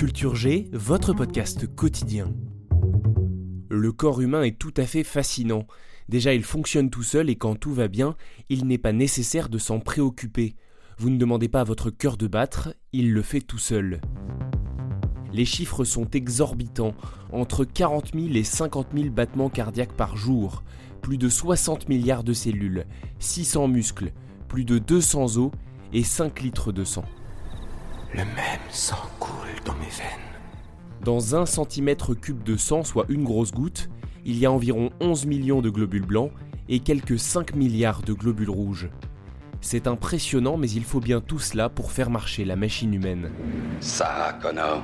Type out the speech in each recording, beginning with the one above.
Culture G, votre podcast quotidien. Le corps humain est tout à fait fascinant. Déjà, il fonctionne tout seul et quand tout va bien, il n'est pas nécessaire de s'en préoccuper. Vous ne demandez pas à votre cœur de battre, il le fait tout seul. Les chiffres sont exorbitants, entre 40 000 et 50 000 battements cardiaques par jour, plus de 60 milliards de cellules, 600 muscles, plus de 200 os et 5 litres de sang. Le même sang coule dans mes veines. Dans un centimètre cube de sang, soit une grosse goutte, il y a environ 11 millions de globules blancs et quelques 5 milliards de globules rouges. C'est impressionnant, mais il faut bien tout cela pour faire marcher la machine humaine. Ça, Connor.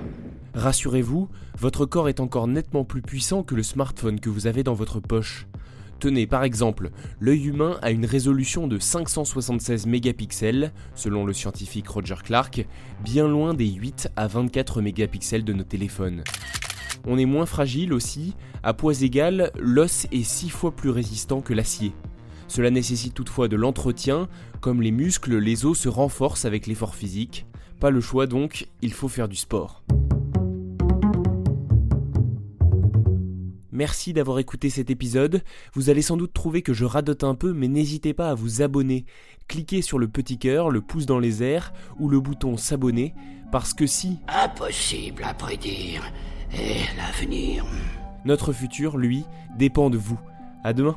Rassurez-vous, votre corps est encore nettement plus puissant que le smartphone que vous avez dans votre poche. Tenez, par exemple, l'œil humain a une résolution de 576 mégapixels, selon le scientifique Roger Clark, bien loin des 8 à 24 mégapixels de nos téléphones. On est moins fragile aussi, à poids égal, l'os est 6 fois plus résistant que l'acier. Cela nécessite toutefois de l'entretien, comme les muscles, les os se renforcent avec l'effort physique. Pas le choix donc, il faut faire du sport. Merci d'avoir écouté cet épisode. Vous allez sans doute trouver que je radote un peu, mais n'hésitez pas à vous abonner. Cliquez sur le petit cœur, le pouce dans les airs ou le bouton s'abonner, parce que si Impossible à prédire. Et l'avenir. notre futur, lui, dépend de vous. À demain.